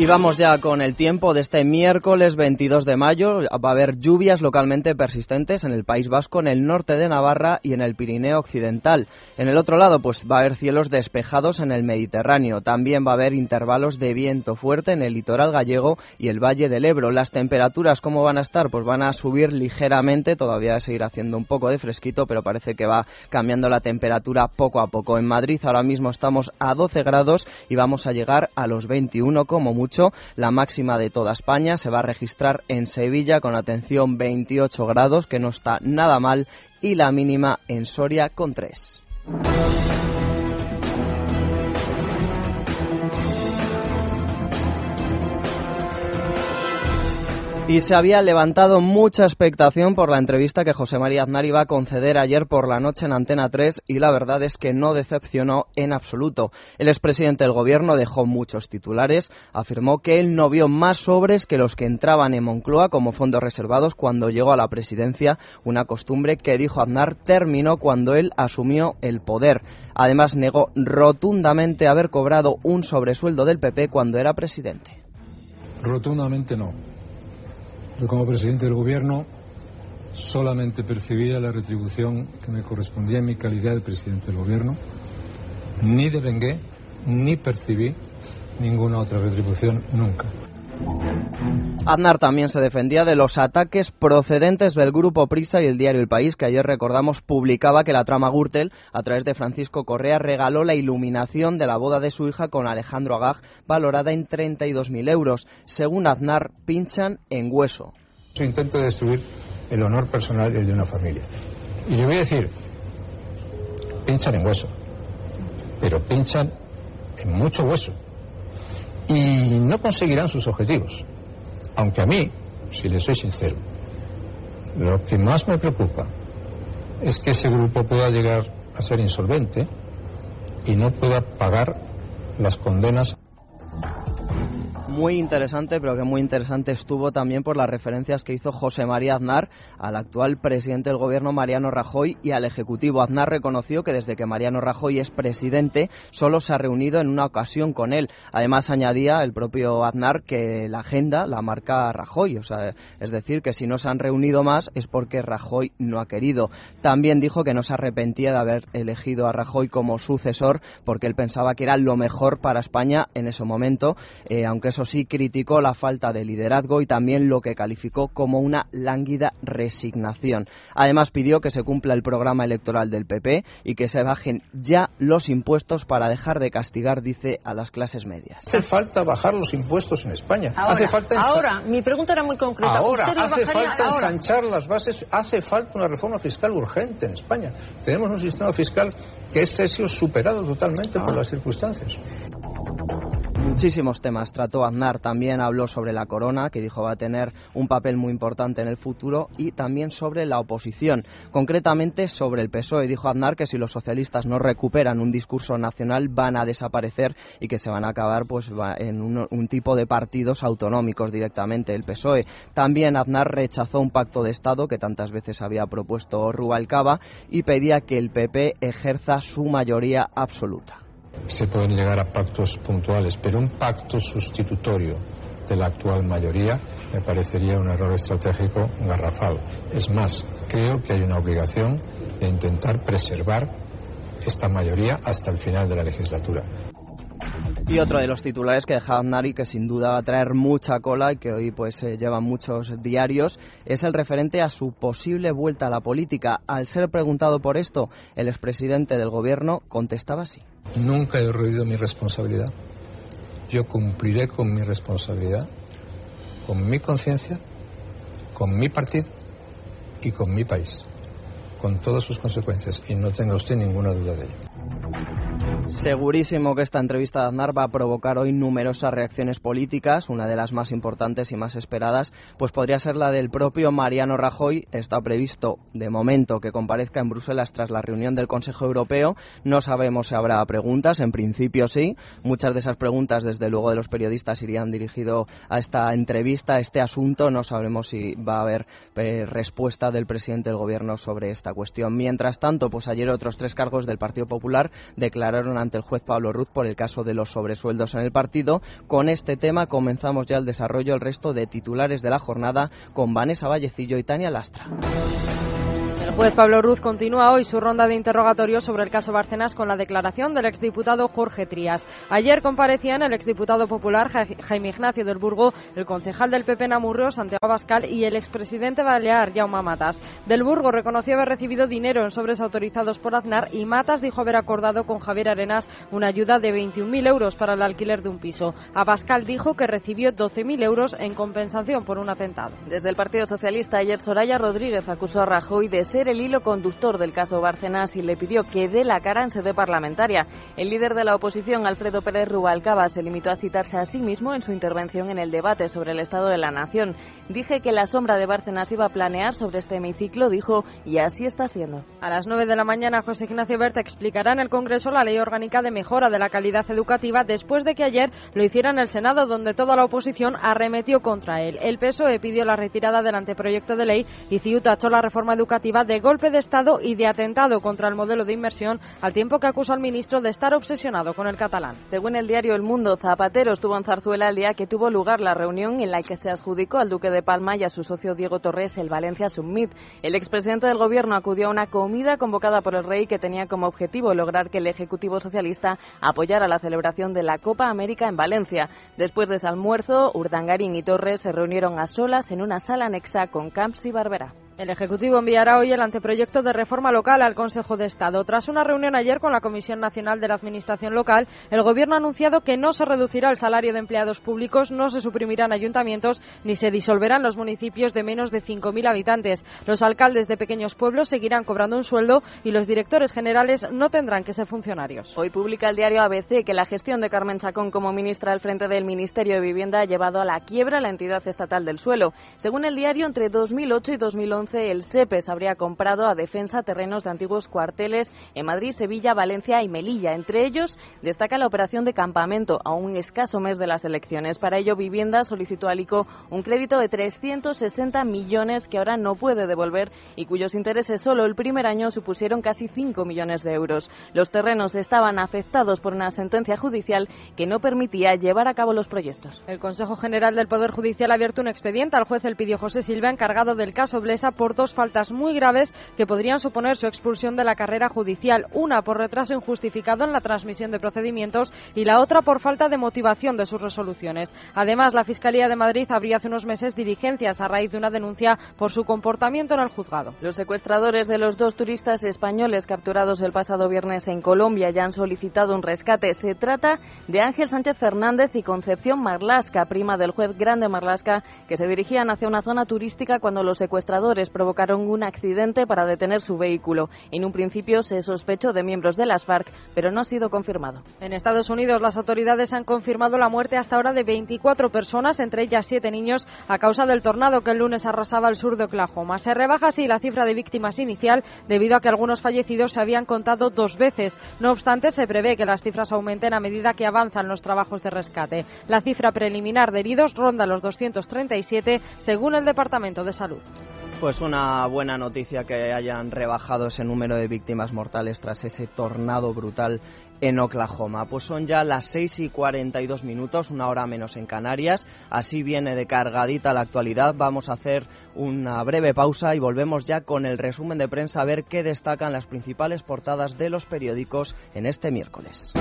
Y vamos ya con el tiempo de este miércoles 22 de mayo. Va a haber lluvias localmente persistentes en el País Vasco, en el norte de Navarra y en el Pirineo Occidental. En el otro lado, pues va a haber cielos despejados en el Mediterráneo. También va a haber intervalos de viento fuerte en el litoral gallego y el Valle del Ebro. Las temperaturas, ¿cómo van a estar? Pues van a subir ligeramente. Todavía va a seguir haciendo un poco de fresquito, pero parece que va cambiando la temperatura poco a poco. En Madrid ahora mismo estamos a 12 grados y vamos a llegar a los 21 como mucho la máxima de toda España se va a registrar en Sevilla con atención 28 grados, que no está nada mal, y la mínima en Soria con 3. Y se había levantado mucha expectación por la entrevista que José María Aznar iba a conceder ayer por la noche en Antena 3 y la verdad es que no decepcionó en absoluto. El expresidente del gobierno dejó muchos titulares, afirmó que él no vio más sobres que los que entraban en Moncloa como fondos reservados cuando llegó a la presidencia, una costumbre que dijo Aznar terminó cuando él asumió el poder. Además negó rotundamente haber cobrado un sobresueldo del PP cuando era presidente. Rotundamente no yo como presidente del gobierno solamente percibía la retribución que me correspondía en mi calidad de presidente del gobierno. Ni devengué, ni percibí ninguna otra retribución nunca. Aznar también se defendía de los ataques procedentes del grupo Prisa y el diario El País, que ayer recordamos publicaba que la trama Gürtel, a través de Francisco Correa, regaló la iluminación de la boda de su hija con Alejandro Agag, valorada en 32.000 euros. Según Aznar, pinchan en hueso. Su intento de destruir el honor personal de una familia. Y le voy a decir, pinchan en hueso, pero pinchan en mucho hueso y no conseguirán sus objetivos. Aunque a mí, si le soy sincero, lo que más me preocupa es que ese grupo pueda llegar a ser insolvente y no pueda pagar las condenas muy interesante, pero que muy interesante estuvo también por las referencias que hizo José María Aznar al actual presidente del gobierno Mariano Rajoy y al Ejecutivo. Aznar reconoció que desde que Mariano Rajoy es presidente solo se ha reunido en una ocasión con él. Además añadía el propio Aznar que la agenda la marca Rajoy, o sea, es decir, que si no se han reunido más es porque Rajoy no ha querido. También dijo que no se arrepentía de haber elegido a Rajoy como sucesor porque él pensaba que era lo mejor para España en ese momento, eh, aunque eso sí criticó la falta de liderazgo y también lo que calificó como una lánguida resignación. Además pidió que se cumpla el programa electoral del PP y que se bajen ya los impuestos para dejar de castigar, dice, a las clases medias. Hace falta bajar los impuestos en España. Ahora, hace falta ahora mi pregunta era muy concreta. Ahora, hace falta ensanchar las bases, hace falta una reforma fiscal urgente en España. Tenemos un sistema fiscal que es superado totalmente por las circunstancias. Muchísimos temas trató Aznar. También habló sobre la corona, que dijo va a tener un papel muy importante en el futuro, y también sobre la oposición. Concretamente sobre el PSOE. Dijo Aznar que si los socialistas no recuperan un discurso nacional van a desaparecer y que se van a acabar pues en un, un tipo de partidos autonómicos directamente el PSOE. También Aznar rechazó un pacto de Estado que tantas veces había propuesto Rubalcaba y pedía que el PP ejerza su mayoría absoluta se pueden llegar a pactos puntuales, pero un pacto sustitutorio de la actual mayoría me parecería un error estratégico garrafal. Es más, creo que hay una obligación de intentar preservar esta mayoría hasta el final de la legislatura. Y otro de los titulares que deja Nari, que sin duda va a traer mucha cola y que hoy pues eh, lleva muchos diarios, es el referente a su posible vuelta a la política. Al ser preguntado por esto, el expresidente del gobierno contestaba así. Nunca he ruido mi responsabilidad. Yo cumpliré con mi responsabilidad, con mi conciencia, con mi partido y con mi país, con todas sus consecuencias. Y no tenga usted ninguna duda de ello. Segurísimo que esta entrevista de Aznar va a provocar hoy numerosas reacciones políticas. Una de las más importantes y más esperadas, pues podría ser la del propio Mariano Rajoy. Está previsto, de momento, que comparezca en Bruselas tras la reunión del Consejo Europeo. No sabemos si habrá preguntas. En principio sí. Muchas de esas preguntas, desde luego, de los periodistas irían dirigido a esta entrevista, a este asunto. No sabremos si va a haber eh, respuesta del presidente del Gobierno sobre esta cuestión. Mientras tanto, pues ayer otros tres cargos del Partido Popular declararon ante el juez Pablo Ruz por el caso de los sobresueldos en el partido. Con este tema comenzamos ya el desarrollo el resto de titulares de la jornada con Vanessa Vallecillo y Tania Lastra. Juez Pablo Ruz continúa hoy su ronda de interrogatorios sobre el caso Bárcenas con la declaración del exdiputado Jorge Trías. Ayer comparecían el exdiputado popular Jaime Ignacio del Burgo, el concejal del PP Namurro, Santiago Abascal y el expresidente balear Jaume Matas. Del Burgo reconoció haber recibido dinero en sobres autorizados por Aznar y Matas dijo haber acordado con Javier Arenas una ayuda de 21.000 euros para el alquiler de un piso. Abascal dijo que recibió 12.000 euros en compensación por un atentado. Desde el Partido Socialista ayer Soraya Rodríguez acusó a Rajoy de ser el hilo conductor del caso Bárcenas y le pidió que dé la cara en sede parlamentaria. El líder de la oposición, Alfredo Pérez Rubalcaba, se limitó a citarse a sí mismo en su intervención en el debate sobre el Estado de la Nación. Dije que la sombra de Bárcenas iba a planear sobre este hemiciclo, dijo, y así está siendo. A las 9 de la mañana, José Ignacio Berta explicará en el Congreso la ley orgánica de mejora de la calidad educativa después de que ayer lo hiciera en el Senado, donde toda la oposición arremetió contra él. El PSOE pidió la retirada del anteproyecto de ley y CIU tachó la reforma educativa de golpe de Estado y de atentado contra el modelo de inversión, al tiempo que acusó al ministro de estar obsesionado con el catalán. Según el diario El Mundo, Zapatero estuvo en Zarzuela el día que tuvo lugar la reunión en la que se adjudicó al duque de Palma y a su socio Diego Torres el Valencia Summit. El expresidente del gobierno acudió a una comida convocada por el rey que tenía como objetivo lograr que el Ejecutivo Socialista apoyara la celebración de la Copa América en Valencia. Después de ese almuerzo, Urdangarín y Torres se reunieron a solas en una sala anexa con Camps y Barbera. El Ejecutivo enviará hoy el anteproyecto de reforma local al Consejo de Estado. Tras una reunión ayer con la Comisión Nacional de la Administración Local, el Gobierno ha anunciado que no se reducirá el salario de empleados públicos, no se suprimirán ayuntamientos ni se disolverán los municipios de menos de 5.000 habitantes. Los alcaldes de pequeños pueblos seguirán cobrando un sueldo y los directores generales no tendrán que ser funcionarios. Hoy publica el diario ABC que la gestión de Carmen Chacón como ministra al frente del Ministerio de Vivienda ha llevado a la quiebra la entidad estatal del suelo. Según el diario, entre 2008 y 2011 el SEPES habría comprado a Defensa terrenos de antiguos cuarteles en Madrid, Sevilla, Valencia y Melilla. Entre ellos destaca la operación de campamento a un escaso mes de las elecciones. Para ello, Vivienda solicitó al ICO un crédito de 360 millones que ahora no puede devolver y cuyos intereses solo el primer año supusieron casi 5 millones de euros. Los terrenos estaban afectados por una sentencia judicial que no permitía llevar a cabo los proyectos. El Consejo General del Poder Judicial ha abierto un expediente al juez Elpidio José Silva encargado del caso Blesa por dos faltas muy graves que podrían suponer su expulsión de la carrera judicial, una por retraso injustificado en la transmisión de procedimientos y la otra por falta de motivación de sus resoluciones. Además, la Fiscalía de Madrid abrió hace unos meses diligencias a raíz de una denuncia por su comportamiento en el juzgado. Los secuestradores de los dos turistas españoles capturados el pasado viernes en Colombia ya han solicitado un rescate. Se trata de Ángel Sánchez Fernández y Concepción Marlasca, prima del juez Grande Marlasca, que se dirigían hacia una zona turística cuando los secuestradores provocaron un accidente para detener su vehículo. En un principio se sospechó de miembros de las FARC, pero no ha sido confirmado. En Estados Unidos, las autoridades han confirmado la muerte hasta ahora de 24 personas, entre ellas siete niños, a causa del tornado que el lunes arrasaba el sur de Oklahoma. Se rebaja así la cifra de víctimas inicial debido a que algunos fallecidos se habían contado dos veces. No obstante, se prevé que las cifras aumenten a medida que avanzan los trabajos de rescate. La cifra preliminar de heridos ronda los 237, según el Departamento de Salud. Pues una buena noticia que hayan rebajado ese número de víctimas mortales tras ese tornado brutal en Oklahoma. Pues son ya las 6 y 42 minutos, una hora menos en Canarias. Así viene de cargadita la actualidad. Vamos a hacer una breve pausa y volvemos ya con el resumen de prensa a ver qué destacan las principales portadas de los periódicos en este miércoles.